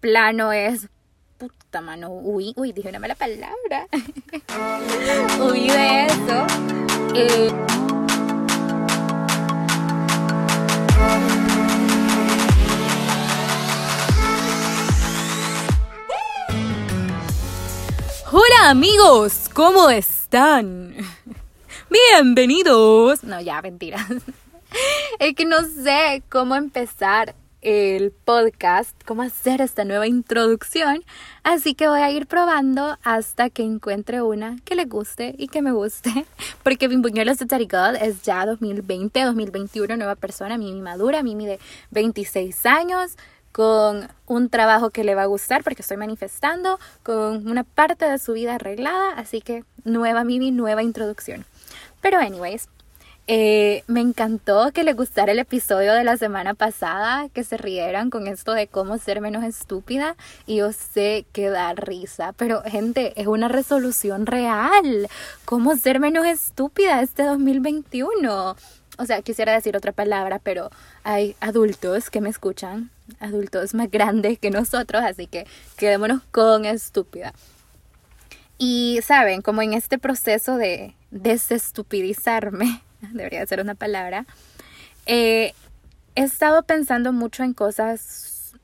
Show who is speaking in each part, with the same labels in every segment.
Speaker 1: plano es puta mano, uy, uy, dije una mala palabra. uy de eso. Eh, Hola amigos, ¿cómo están? Bienvenidos. No, ya, mentiras. Es que no sé cómo empezar el podcast, cómo hacer esta nueva introducción, así que voy a ir probando hasta que encuentre una que le guste y que me guste, porque Bimbuñuelos de God es ya 2020, 2021, nueva persona, Mimi madura, Mimi de 26 años, con un trabajo que le va a gustar porque estoy manifestando, con una parte de su vida arreglada, así que nueva Mimi, nueva introducción. Pero anyways, eh, me encantó que les gustara el episodio de la semana pasada, que se rieran con esto de cómo ser menos estúpida. Y yo sé que da risa, pero gente, es una resolución real. ¿Cómo ser menos estúpida este 2021? O sea, quisiera decir otra palabra, pero hay adultos que me escuchan, adultos más grandes que nosotros, así que quedémonos con estúpida. Y saben, como en este proceso de desestupidizarme, debería ser una palabra, eh, he estado pensando mucho en cosas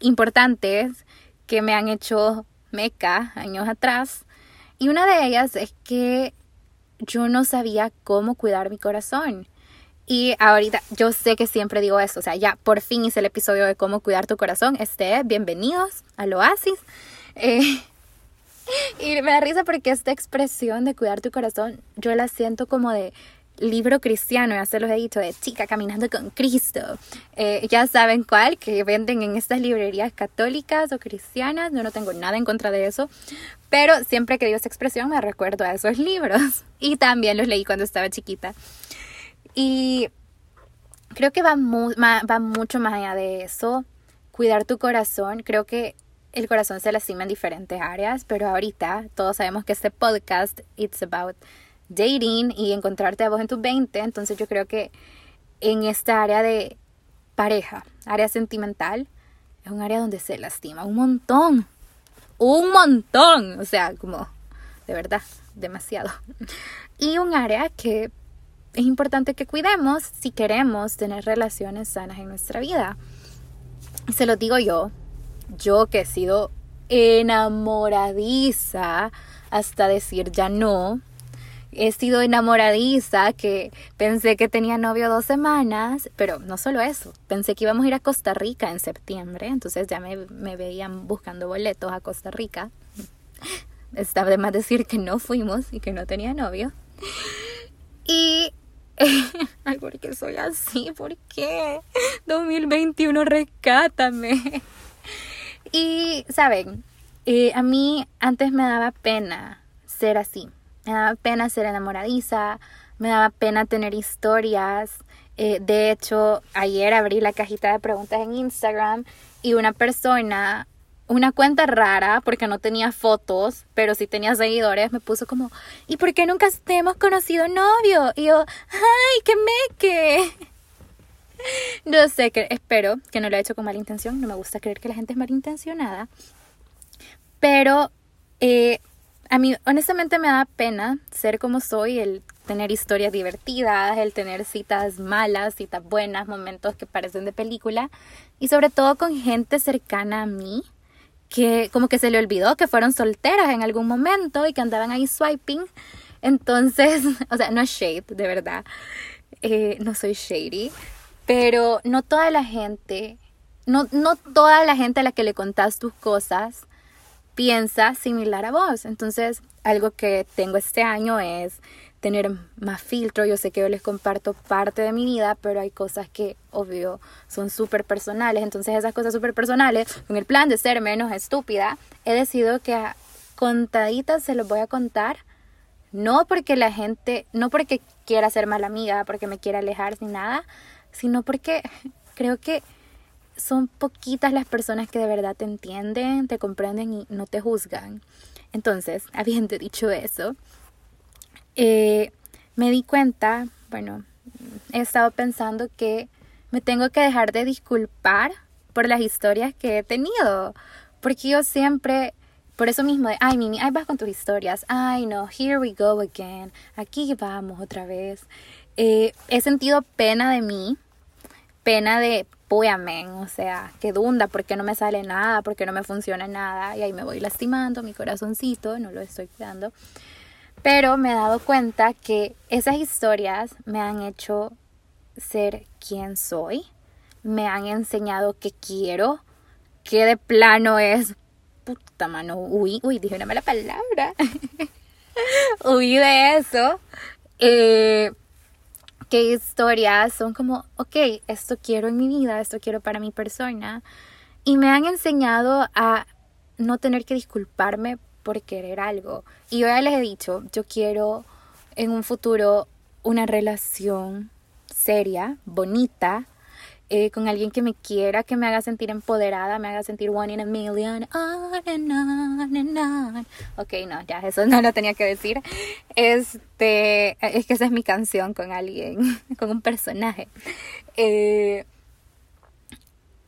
Speaker 1: importantes que me han hecho meca años atrás. Y una de ellas es que yo no sabía cómo cuidar mi corazón. Y ahorita yo sé que siempre digo eso, o sea, ya por fin hice el episodio de cómo cuidar tu corazón. Este, bienvenidos al oasis. Eh, y me da risa porque esta expresión de cuidar tu corazón, yo la siento como de libro cristiano, ya se los he dicho, de chica caminando con Cristo. Eh, ya saben cuál, que venden en estas librerías católicas o cristianas. Yo no tengo nada en contra de eso. Pero siempre que digo esa expresión me recuerdo a esos libros. Y también los leí cuando estaba chiquita. Y creo que va, va mucho más allá de eso. Cuidar tu corazón. Creo que el corazón se lastima en diferentes áreas, pero ahorita todos sabemos que este podcast, it's about dating y encontrarte a vos en tus 20. Entonces yo creo que en esta área de pareja, área sentimental, es un área donde se lastima un montón. Un montón. O sea, como de verdad, demasiado. Y un área que es importante que cuidemos si queremos tener relaciones sanas en nuestra vida. Se lo digo yo, yo que he sido enamoradiza hasta decir ya no he sido enamoradiza, que pensé que tenía novio dos semanas, pero no solo eso, pensé que íbamos a ir a Costa Rica en septiembre, entonces ya me, veían buscando boletos a Costa Rica. Está de más decir que no fuimos y que no tenía novio. Y... Ay, ¿por qué soy así? ¿Por qué? 2021, rescátame. Y, ¿saben? Eh, a mí antes me daba pena ser así me daba pena ser enamoradiza, me daba pena tener historias. Eh, de hecho, ayer abrí la cajita de preguntas en Instagram y una persona, una cuenta rara, porque no tenía fotos, pero sí tenía seguidores, me puso como, ¿y por qué nunca te hemos conocido novio? Y yo, ¡ay, qué meque! No sé, espero que no lo haya hecho con mala intención, no me gusta creer que la gente es malintencionada, pero eh, a mí honestamente me da pena ser como soy, el tener historias divertidas, el tener citas malas, citas buenas, momentos que parecen de película y sobre todo con gente cercana a mí que como que se le olvidó que fueron solteras en algún momento y que andaban ahí swiping. Entonces, o sea, no es shade, de verdad. Eh, no soy shady, pero no toda la gente, no, no toda la gente a la que le contás tus cosas piensa similar a vos. Entonces, algo que tengo este año es tener más filtro. Yo sé que yo les comparto parte de mi vida, pero hay cosas que, obvio, son súper personales. Entonces, esas cosas súper personales, con el plan de ser menos estúpida, he decidido que a contaditas se los voy a contar. No porque la gente, no porque quiera ser mala amiga, porque me quiera alejar ni nada, sino porque creo que son poquitas las personas que de verdad te entienden, te comprenden y no te juzgan. Entonces, habiendo dicho eso, eh, me di cuenta, bueno, he estado pensando que me tengo que dejar de disculpar por las historias que he tenido. Porque yo siempre, por eso mismo, de, ay, Mimi, ahí vas con tus historias. Ay, no, here we go again. Aquí vamos otra vez. Eh, he sentido pena de mí, pena de, Póyame, o sea, qué dunda, porque no me sale nada, porque no me funciona nada, y ahí me voy lastimando mi corazoncito, no lo estoy cuidando. Pero me he dado cuenta que esas historias me han hecho ser quien soy, me han enseñado que quiero, que de plano es, puta mano, uy, uy, dije una mala palabra, huí de eso. Eh, qué historias son como, ok, esto quiero en mi vida, esto quiero para mi persona. Y me han enseñado a no tener que disculparme por querer algo. Y yo ya les he dicho, yo quiero en un futuro una relación seria, bonita, eh, con alguien que me quiera, que me haga sentir empoderada, me haga sentir one in a million. On on. Ok, no, ya, eso no lo tenía que decir. Este, es que esa es mi canción con alguien, con un personaje. Eh,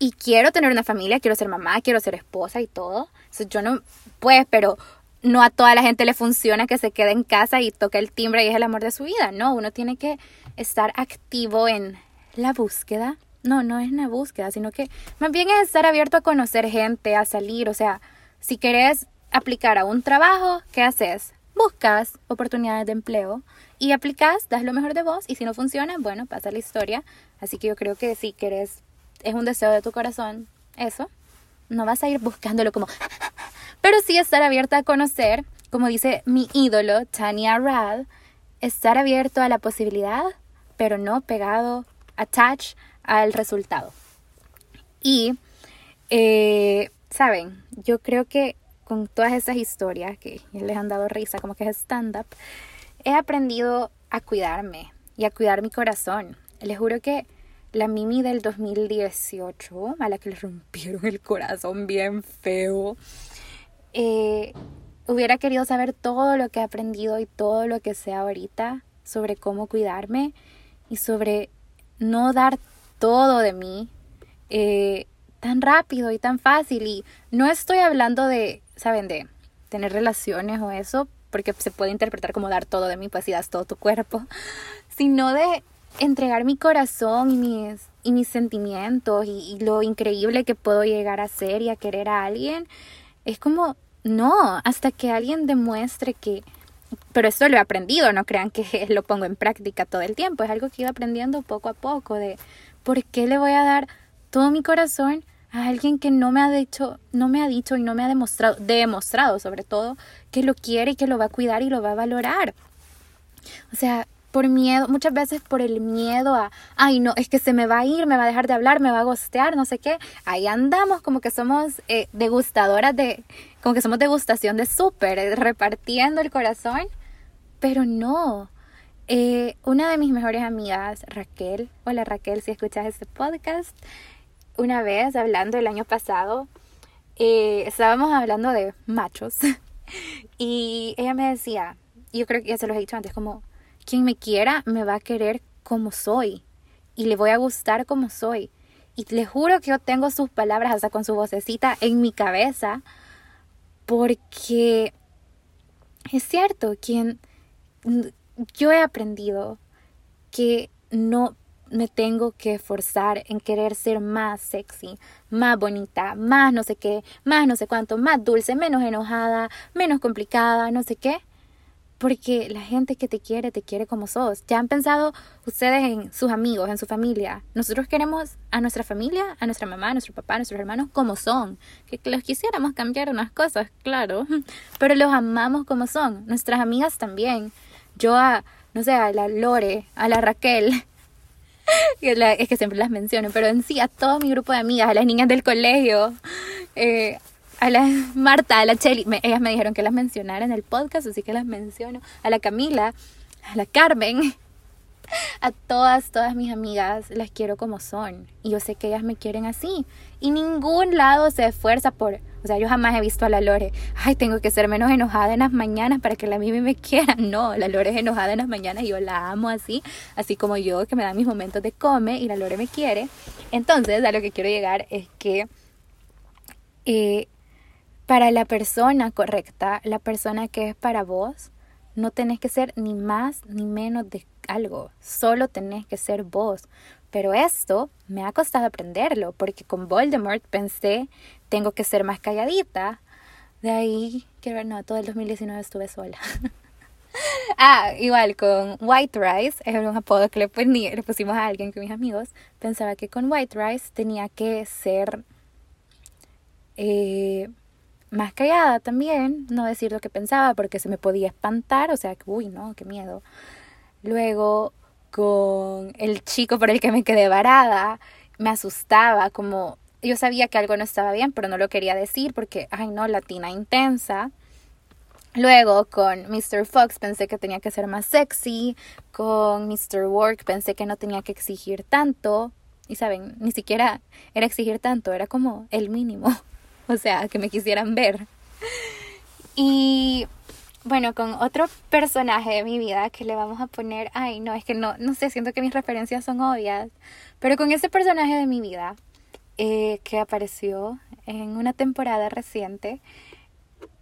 Speaker 1: y quiero tener una familia, quiero ser mamá, quiero ser esposa y todo. yo no, pues, pero no a toda la gente le funciona que se quede en casa y toque el timbre y es el amor de su vida. No, uno tiene que estar activo en la búsqueda no, no es una búsqueda, sino que más bien es estar abierto a conocer gente, a salir. O sea, si querés aplicar a un trabajo, ¿qué haces? Buscas oportunidades de empleo y aplicas, das lo mejor de vos y si no funciona, bueno, pasa la historia. Así que yo creo que si querés, es un deseo de tu corazón, eso, no vas a ir buscándolo como... Pero sí estar abierta a conocer, como dice mi ídolo, Tania Rad, estar abierto a la posibilidad, pero no pegado, attached al resultado. Y, eh, ¿saben? Yo creo que con todas esas historias que les han dado risa, como que es stand-up, he aprendido a cuidarme y a cuidar mi corazón. Les juro que la Mimi del 2018, a la que le rompieron el corazón bien feo, eh, hubiera querido saber todo lo que he aprendido y todo lo que sé ahorita sobre cómo cuidarme y sobre no dar todo de mí eh, tan rápido y tan fácil. Y no estoy hablando de, ¿saben? De tener relaciones o eso, porque se puede interpretar como dar todo de mí, pues si das todo tu cuerpo, sino de entregar mi corazón y mis, y mis sentimientos y, y lo increíble que puedo llegar a ser y a querer a alguien. Es como, no, hasta que alguien demuestre que, pero esto lo he aprendido, no crean que lo pongo en práctica todo el tiempo, es algo que he ido aprendiendo poco a poco, de ¿por qué le voy a dar todo mi corazón a alguien que no me ha dicho, no me ha dicho y no me ha demostrado, demostrado sobre todo, que lo quiere y que lo va a cuidar y lo va a valorar? O sea, por miedo, muchas veces por el miedo a, ay no, es que se me va a ir, me va a dejar de hablar, me va a gostear, no sé qué. Ahí andamos como que somos eh, degustadoras de, como que somos degustación de súper, eh, repartiendo el corazón. Pero no, eh, una de mis mejores amigas, Raquel, hola Raquel, si escuchas este podcast, una vez hablando el año pasado, eh, estábamos hablando de machos. Y ella me decía, yo creo que ya se los he dicho antes, como quien me quiera me va a querer como soy. Y le voy a gustar como soy. Y le juro que yo tengo sus palabras hasta con su vocecita en mi cabeza porque es cierto, quien yo he aprendido que no me tengo que esforzar en querer ser más sexy, más bonita, más no sé qué, más no sé cuánto, más dulce, menos enojada, menos complicada, no sé qué. Porque la gente que te quiere, te quiere como sos. ¿Ya han pensado ustedes en sus amigos, en su familia? Nosotros queremos a nuestra familia, a nuestra mamá, a nuestro papá, a nuestros hermanos como son. Que los quisiéramos cambiar unas cosas, claro. Pero los amamos como son. Nuestras amigas también yo a, no sé, a la Lore, a la Raquel, es que siempre las menciono, pero en sí a todo mi grupo de amigas, a las niñas del colegio, eh, a la Marta, a la Cheli, ellas me dijeron que las mencionara en el podcast, así que las menciono, a la Camila, a la Carmen, a todas, todas mis amigas las quiero como son y yo sé que ellas me quieren así y ningún lado se esfuerza por O sea, yo jamás he visto a la Lore, ay, tengo que ser menos enojada en las mañanas para que la Mimi me quiera. No, la Lore es enojada en las mañanas y yo la amo así, así como yo que me da mis momentos de come y la Lore me quiere. Entonces, a lo que quiero llegar es que eh, para la persona correcta, la persona que es para vos, no tenés que ser ni más ni menos de algo, solo tenés que ser vos. Pero esto me ha costado aprenderlo, porque con Voldemort pensé, tengo que ser más calladita. De ahí, quiero ver, no, todo el 2019 estuve sola. ah, igual con White Rice, es un apodo que le, pusimos a alguien que mis amigos pensaba que con White Rice tenía que ser eh, más callada también, no decir lo que pensaba porque se me podía espantar, o sea, uy, no, qué miedo. Luego con el chico por el que me quedé varada, me asustaba, como yo sabía que algo no estaba bien, pero no lo quería decir porque, ay no, latina intensa. Luego con Mr. Fox pensé que tenía que ser más sexy, con Mr. Work pensé que no tenía que exigir tanto, y saben, ni siquiera era exigir tanto, era como el mínimo. o sea, que me quisieran ver. Y bueno, con otro personaje de mi vida que le vamos a poner, ay, no, es que no, no sé, siento que mis referencias son obvias, pero con ese personaje de mi vida eh, que apareció en una temporada reciente,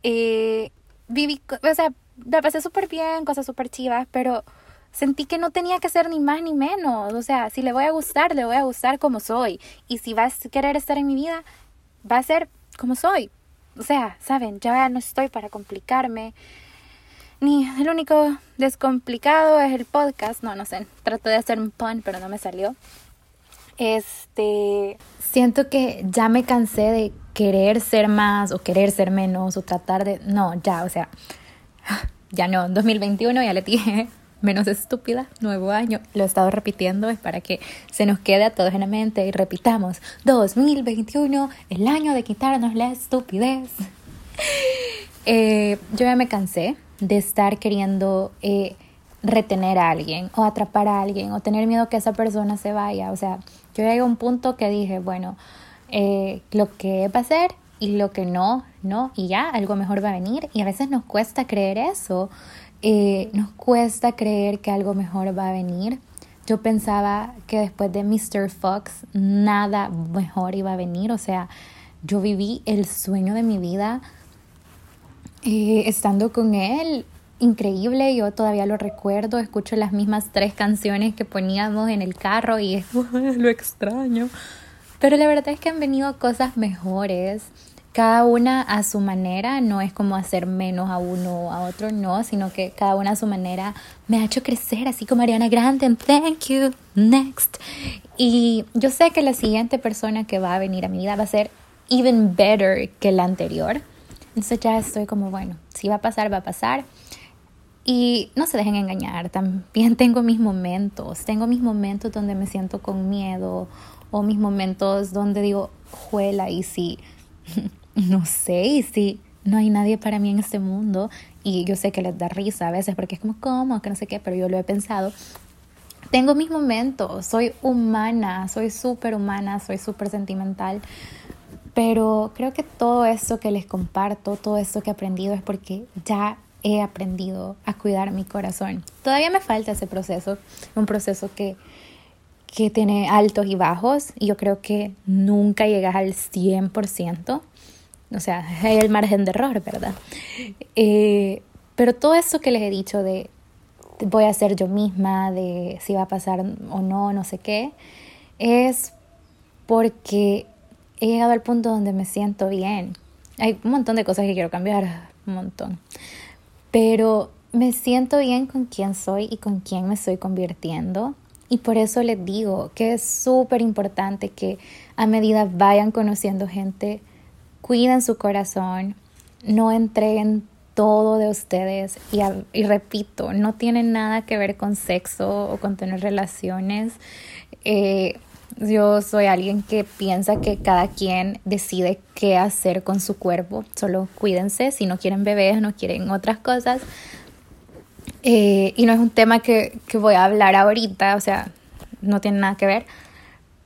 Speaker 1: eh, viví, o sea, la pasé súper bien, cosas súper chivas, pero sentí que no tenía que ser ni más ni menos, o sea, si le voy a gustar, le voy a gustar como soy, y si vas a querer estar en mi vida, va a ser como soy. O sea, saben, ya no estoy para complicarme. Ni el único descomplicado es el podcast. No, no sé. Trato de hacer un pun, pero no me salió. Este. Siento que ya me cansé de querer ser más o querer ser menos o tratar de. No, ya, o sea. Ya no. 2021 ya le dije menos estúpida, nuevo año. Lo he estado repitiendo, es para que se nos quede a todos en la mente y repitamos, 2021, el año de quitarnos la estupidez. Eh, yo ya me cansé de estar queriendo eh, retener a alguien o atrapar a alguien o tener miedo que esa persona se vaya. O sea, yo llegué a un punto que dije, bueno, eh, lo que va a ser y lo que no, no, y ya, algo mejor va a venir. Y a veces nos cuesta creer eso. Eh, nos cuesta creer que algo mejor va a venir. Yo pensaba que después de Mr. Fox nada mejor iba a venir. O sea, yo viví el sueño de mi vida eh, estando con él. Increíble, yo todavía lo recuerdo, escucho las mismas tres canciones que poníamos en el carro y es lo extraño. Pero la verdad es que han venido cosas mejores cada una a su manera, no es como hacer menos a uno o a otro, no, sino que cada una a su manera me ha hecho crecer, así como Ariana Grande, thank you, next. Y yo sé que la siguiente persona que va a venir a mi vida va a ser even better que la anterior. Entonces ya estoy como, bueno, si va a pasar, va a pasar. Y no se dejen engañar, también tengo mis momentos, tengo mis momentos donde me siento con miedo o mis momentos donde digo, juela, y si no sé, y si no hay nadie para mí en este mundo, y yo sé que les da risa a veces porque es como, ¿cómo? Que no sé qué, pero yo lo he pensado. Tengo mis momentos, soy humana, soy súper humana, soy súper sentimental, pero creo que todo eso que les comparto, todo eso que he aprendido es porque ya he aprendido a cuidar mi corazón. Todavía me falta ese proceso, un proceso que, que tiene altos y bajos, y yo creo que nunca llegas al 100%, o sea, hay el margen de error, ¿verdad? Eh, pero todo eso que les he dicho de voy a ser yo misma, de si va a pasar o no, no sé qué, es porque he llegado al punto donde me siento bien. Hay un montón de cosas que quiero cambiar, un montón. Pero me siento bien con quién soy y con quién me estoy convirtiendo. Y por eso les digo que es súper importante que a medida vayan conociendo gente, cuiden su corazón, no entreguen todo de ustedes y, y, repito, no tiene nada que ver con sexo o con tener relaciones. Eh, yo soy alguien que piensa que cada quien decide qué hacer con su cuerpo. Solo cuídense si no quieren bebés, no quieren otras cosas. Eh, y no es un tema que, que voy a hablar ahorita, o sea, no tiene nada que ver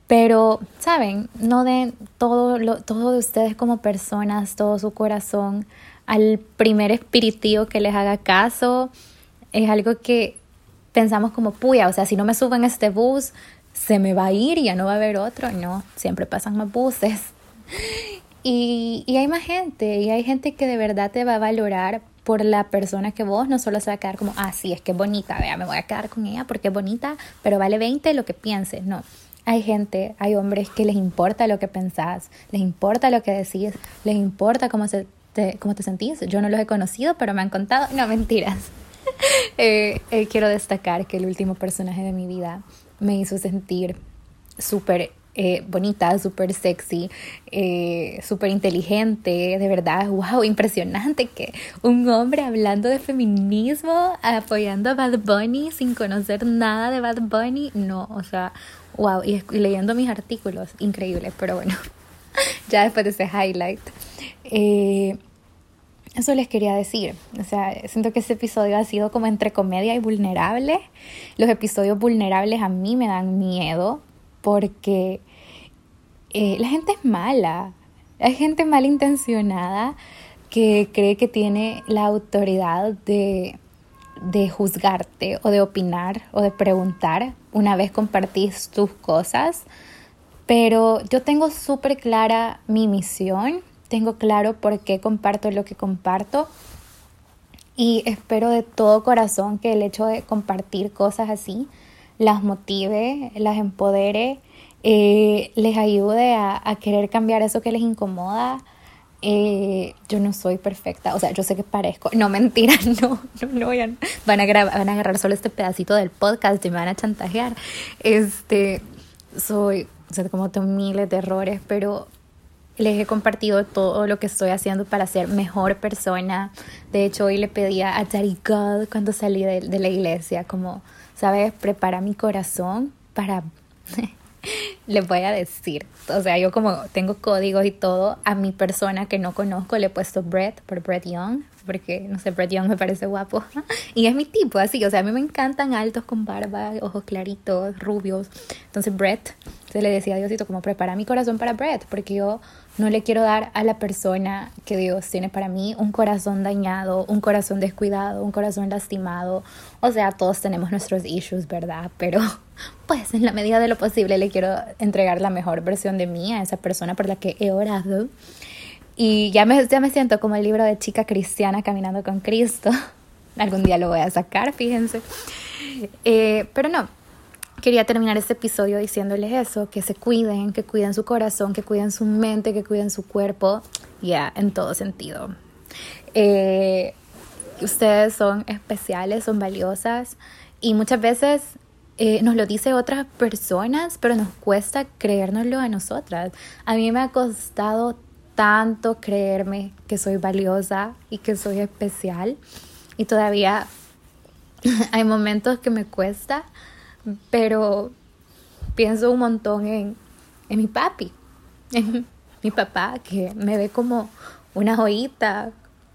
Speaker 1: Pero, ¿saben? No den todo, lo, todo de ustedes como personas, todo su corazón al primer espiritío que les haga caso. Es algo que pensamos como puya, o sea, si no me subo en este bus, se me va a ir y ya no va a haber otro. No, siempre pasan más buses. Y, y hay más gente, y hay gente que de verdad te va a valorar por la persona que vos no solo se va a quedar como, ah, sí, es que es bonita, vea, me voy a quedar con ella porque es bonita, pero vale 20 lo que pienses. No, hay gente, hay hombres que les importa lo que pensás, les importa lo que decís, les importa cómo, se te, cómo te sentís. Yo no los he conocido, pero me han contado, no, mentiras. Eh, eh, quiero destacar que el último personaje de mi vida me hizo sentir súper eh, bonita, súper sexy, eh, súper inteligente, de verdad, wow, impresionante que un hombre hablando de feminismo, apoyando a Bad Bunny sin conocer nada de Bad Bunny, no, o sea, wow, y, leyendo mis artículos, increíble, pero bueno, ya después de ese highlight. Eh, eso les quería decir. O sea, siento que ese episodio ha sido como entre comedia y vulnerable. Los episodios vulnerables a mí me dan miedo porque eh, la gente es mala, hay gente malintencionada que cree que tiene la autoridad de, de juzgarte o de opinar o de preguntar una vez compartís tus cosas. Pero yo tengo súper clara mi misión, tengo claro por qué comparto lo que comparto y espero de todo corazón que el hecho de compartir cosas así las motive, las empodere eh, les ayude a, querer cambiar eso que les incomoda. Eh, yo no soy perfecta, o sea, yo sé que parezco, no mentira, no, no, no van a, grabar, van a agarrar solo este pedacito del podcast y me van a chantajear. Este, soy, o sea, como tengo miles de errores, pero les he compartido todo lo que estoy haciendo para ser mejor persona. De hecho, hoy le pedía a Daddy God cuando salí de, la iglesia, como, ¿sabes? Prepara mi corazón para les voy a decir. O sea, yo como tengo códigos y todo, a mi persona que no conozco le he puesto Brett por Brett Young, porque no sé, Brett Young me parece guapo. y es mi tipo, así. O sea, a mí me encantan altos con barba, ojos claritos, rubios. Entonces, Brett, se le decía a Diosito como prepara mi corazón para Brett, porque yo no le quiero dar a la persona que Dios tiene para mí un corazón dañado, un corazón descuidado, un corazón lastimado. O sea, todos tenemos nuestros issues, ¿verdad? Pero pues en la medida de lo posible le quiero entregar la mejor versión de mí a esa persona por la que he orado. Y ya me, ya me siento como el libro de chica cristiana caminando con Cristo. Algún día lo voy a sacar, fíjense. Eh, pero no, quería terminar este episodio diciéndoles eso, que se cuiden, que cuiden su corazón, que cuiden su mente, que cuiden su cuerpo, ya, en todo sentido. Eh, ustedes son especiales, son valiosas y muchas veces eh, nos lo dice otras personas, pero nos cuesta creérnoslo a nosotras. A mí me ha costado tanto creerme que soy valiosa y que soy especial y todavía hay momentos que me cuesta pero pienso un montón en, en mi papi, en mi papá, que me ve como una joyita,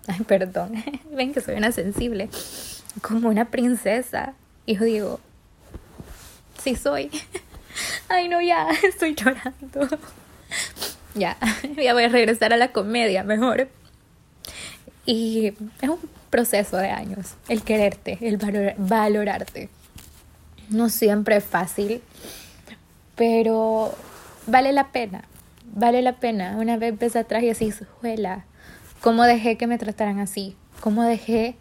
Speaker 1: ay, perdón, ven que soy una sensible, como una princesa. Y yo digo, sí soy. Ay, no, ya, estoy llorando. Ya, ya voy a regresar a la comedia mejor. Y es un proceso de años, el quererte, el valorarte. No siempre es fácil, pero vale la pena, vale la pena. Una vez ves atrás y así, juela, ¿cómo dejé que me trataran así? ¿Cómo dejé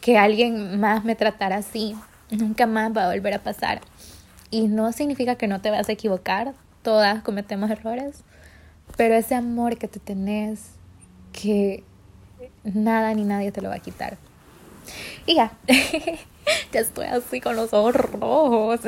Speaker 1: que alguien más me tratara así? Nunca más va a volver a pasar. Y no significa que no te vas a equivocar, todas cometemos errores, pero ese amor que te tenés, que nada ni nadie te lo va a quitar. Y ya, ya estoy así con los ojos rojos.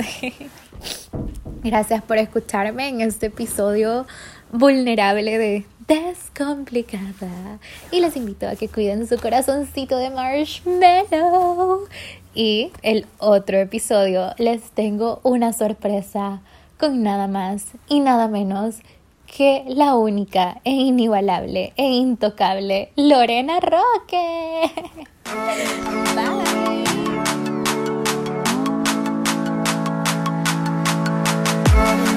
Speaker 1: Gracias por escucharme en este episodio vulnerable de Descomplicada. Y les invito a que cuiden su corazoncito de marshmallow. Y el otro episodio les tengo una sorpresa con nada más y nada menos que la única e inigualable e intocable Lorena Roque. Bye. heart.